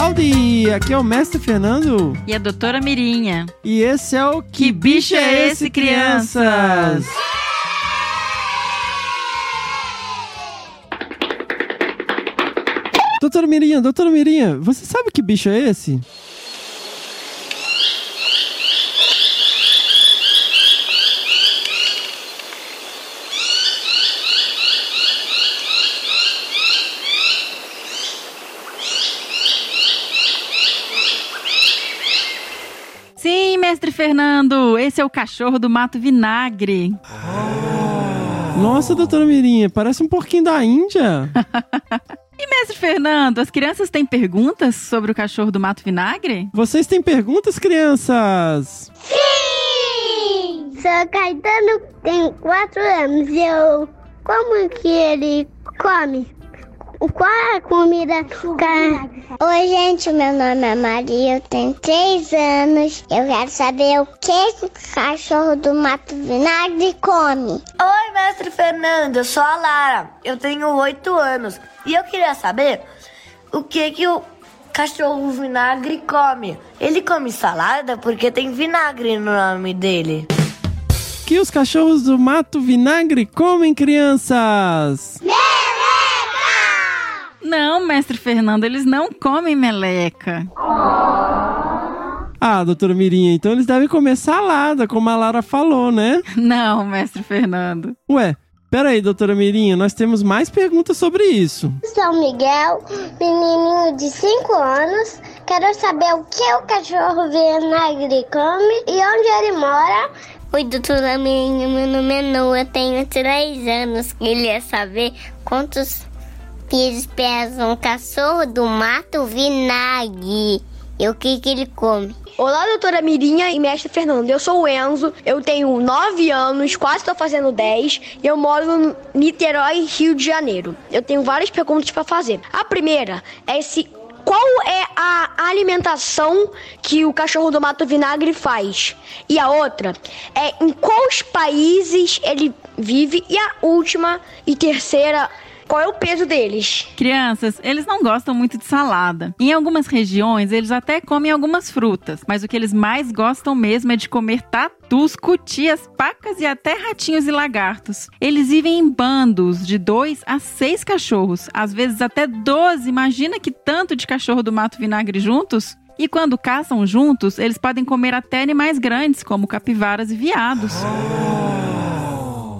Howdy! Aqui é o Mestre Fernando. E a doutora Mirinha. E esse é o Que Bicho é Esse, Crianças? Doutora Mirinha, doutora Mirinha, você sabe que bicho é esse? Sim, mestre Fernando, esse é o cachorro do mato vinagre. Nossa, doutora Mirinha, parece um porquinho da Índia. E mestre Fernando, as crianças têm perguntas sobre o cachorro do mato vinagre? Vocês têm perguntas, crianças? Sim! Sou Caetano, tenho quatro anos e eu. Como que ele come? Qual é a comida? Ca- Oi, gente, meu nome é Maria, eu tenho três anos. Eu quero saber o que, o cachorro do mato vinagre come. Oi, mestre Fernando, eu sou a Lara. Eu tenho oito anos e eu queria saber o que que o cachorro vinagre come. Ele come salada porque tem vinagre no nome dele. Que os cachorros do mato vinagre comem, crianças? Não, mestre Fernando, eles não comem meleca. Ah, doutora Mirinha, então eles devem comer salada, como a Lara falou, né? Não, mestre Fernando. Ué, pera aí, doutora Mirinha, nós temos mais perguntas sobre isso. Sou Miguel, menininho de 5 anos. Quero saber o que o cachorro vinagre come e onde ele mora. Oi, doutora Minha, meu nome é Noah, eu tenho 3 anos. Queria saber quantos quilos pesa um cachorro do mato vinagre e o que, que ele come. Olá, doutora Mirinha e mestre Fernando. Eu sou o Enzo, eu tenho 9 anos, quase estou fazendo 10, e eu moro no Niterói, Rio de Janeiro. Eu tenho várias perguntas para fazer. A primeira é se qual é a alimentação que o cachorro do mato vinagre faz? E a outra é em quais países ele vive? E a última e terceira, qual é o peso deles? Crianças, eles não gostam muito de salada. Em algumas regiões, eles até comem algumas frutas, mas o que eles mais gostam mesmo é de comer tatus, cutias, pacas e até ratinhos e lagartos. Eles vivem em bandos de dois a seis cachorros, às vezes até 12. Imagina que tanto de cachorro do mato vinagre juntos? E quando caçam juntos, eles podem comer até animais grandes, como capivaras e veados.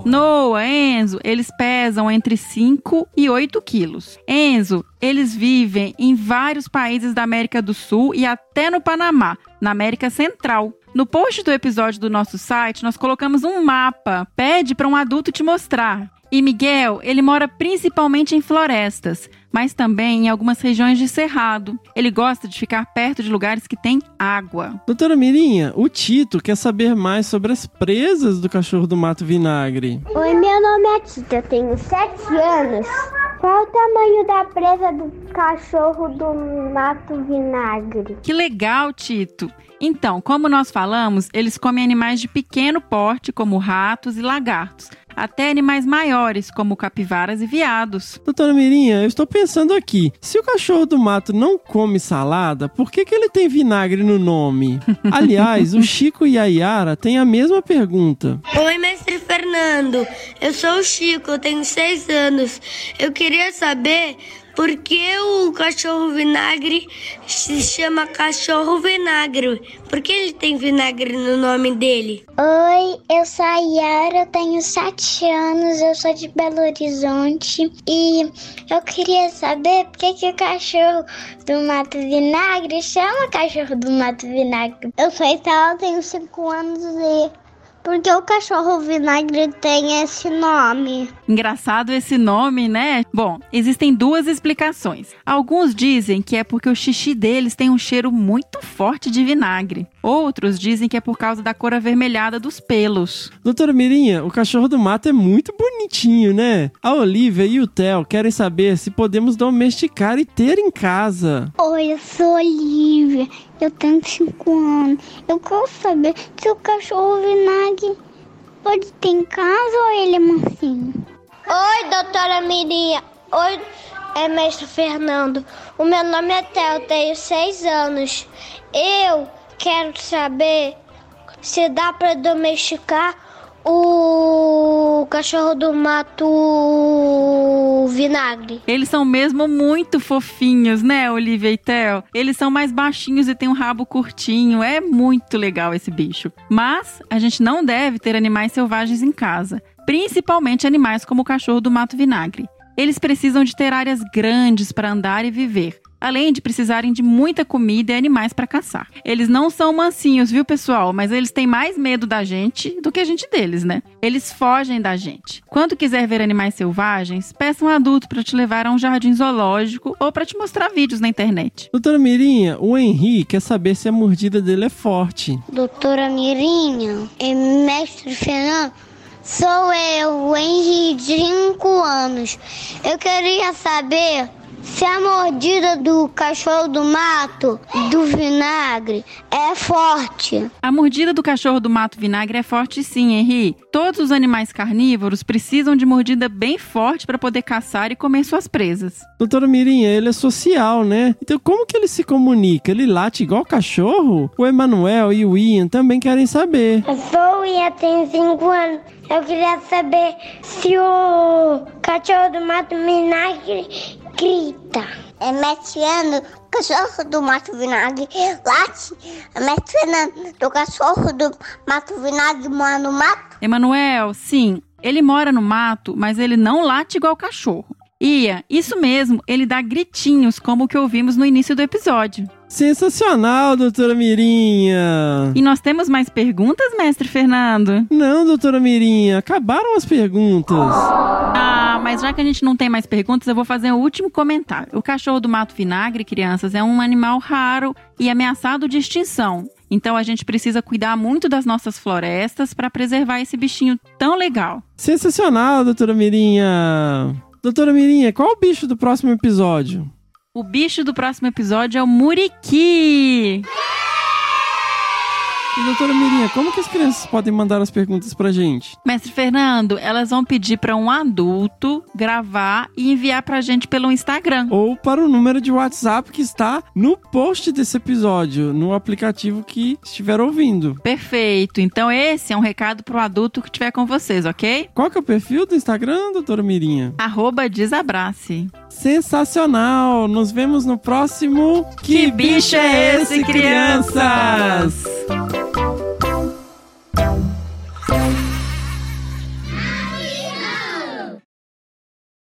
Noah, Enzo, eles pesam entre 5 e 8 quilos. Enzo, eles vivem em vários países da América do Sul e até no Panamá, na América Central. No post do episódio do nosso site, nós colocamos um mapa. Pede para um adulto te mostrar. E Miguel, ele mora principalmente em florestas, mas também em algumas regiões de cerrado. Ele gosta de ficar perto de lugares que tem água. Doutora Mirinha, o Tito quer saber mais sobre as presas do cachorro do mato vinagre. Oi, meu nome é Tita, eu tenho 7 anos. Qual o tamanho da presa do cachorro do mato vinagre? Que legal, Tito! Então, como nós falamos, eles comem animais de pequeno porte, como ratos e lagartos, até animais maiores, como capivaras e veados. Doutora Mirinha, eu estou pensando aqui. Se o cachorro do mato não come salada, por que, que ele tem vinagre no nome? Aliás, o Chico e a Yara têm a mesma pergunta. Oi, mestre Fernando. Eu sou o Chico, eu tenho seis anos. Eu queria saber por que o cachorro vinagre se chama cachorro vinagre. Por que ele tem vinagre no nome dele? Oi, eu sou a Yara, eu tenho 7 anos, eu sou de Belo Horizonte e eu queria saber por que, que o cachorro do mato vinagre chama cachorro do mato vinagre. Eu sou Itala, tenho 5 anos e por que o cachorro vinagre tem esse nome? Engraçado esse nome, né? Bom, existem duas explicações. Alguns dizem que é porque o xixi deles tem um cheiro muito forte de vinagre. Outros dizem que é por causa da cor avermelhada dos pelos. Doutora Mirinha, o cachorro do mato é muito bonitinho, né? A Olivia e o Theo querem saber se podemos domesticar e ter em casa. Oi, eu sou Olivia, eu tenho 5 anos. Eu quero saber se o cachorro vinagre pode ter em casa ou ele é mansinho. Oi, doutora Mirinha. Oi, é mestre Fernando. O meu nome é Theo, tenho seis anos. Eu quero saber se dá para domesticar o cachorro do mato vinagre. Eles são mesmo muito fofinhos, né, Olivia e Theo? Eles são mais baixinhos e têm um rabo curtinho. É muito legal esse bicho. Mas a gente não deve ter animais selvagens em casa, principalmente animais como o cachorro do mato vinagre. Eles precisam de ter áreas grandes para andar e viver além de precisarem de muita comida e animais para caçar. Eles não são mansinhos, viu, pessoal? Mas eles têm mais medo da gente do que a gente deles, né? Eles fogem da gente. Quando quiser ver animais selvagens, peça um adulto para te levar a um jardim zoológico ou para te mostrar vídeos na internet. Doutora Mirinha, o Henri quer saber se a mordida dele é forte. Doutora Mirinha, é mestre Fernando, sou eu, o Henri, de 5 anos. Eu queria saber se a mordida do cachorro do mato, do vinagre, é forte. A mordida do cachorro do mato vinagre é forte sim, Henri. Todos os animais carnívoros precisam de mordida bem forte para poder caçar e comer suas presas. Doutora Mirinha, ele é social, né? Então como que ele se comunica? Ele late igual cachorro? O Emanuel e o Ian também querem saber. Eu sou o Ian, tenho 5 anos. Eu queria saber se o cachorro do mato vinagre grita. É Metiano, cachorro do mato vinagre, late. É Metiano, do cachorro do mato vinagre mora no mato. Emanuel, sim, ele mora no mato, mas ele não late igual cachorro. Ia, isso mesmo, ele dá gritinhos, como o que ouvimos no início do episódio. Sensacional, doutora Mirinha! E nós temos mais perguntas, mestre Fernando? Não, doutora Mirinha, acabaram as perguntas. Ah, mas já que a gente não tem mais perguntas, eu vou fazer o último comentário. O cachorro do mato vinagre, crianças, é um animal raro e ameaçado de extinção. Então a gente precisa cuidar muito das nossas florestas para preservar esse bichinho tão legal. Sensacional, doutora Mirinha! Doutora Mirinha, qual o bicho do próximo episódio? O bicho do próximo episódio é o Muriqui. E doutora Mirinha, como que as crianças podem mandar as perguntas pra gente? Mestre Fernando, elas vão pedir para um adulto gravar e enviar pra gente pelo Instagram. Ou para o número de WhatsApp que está no post desse episódio, no aplicativo que estiver ouvindo. Perfeito. Então esse é um recado pro adulto que estiver com vocês, ok? Qual que é o perfil do Instagram, doutora Mirinha? Arroba desabrace. Sensacional! Nos vemos no próximo Que bicho é esse, crianças?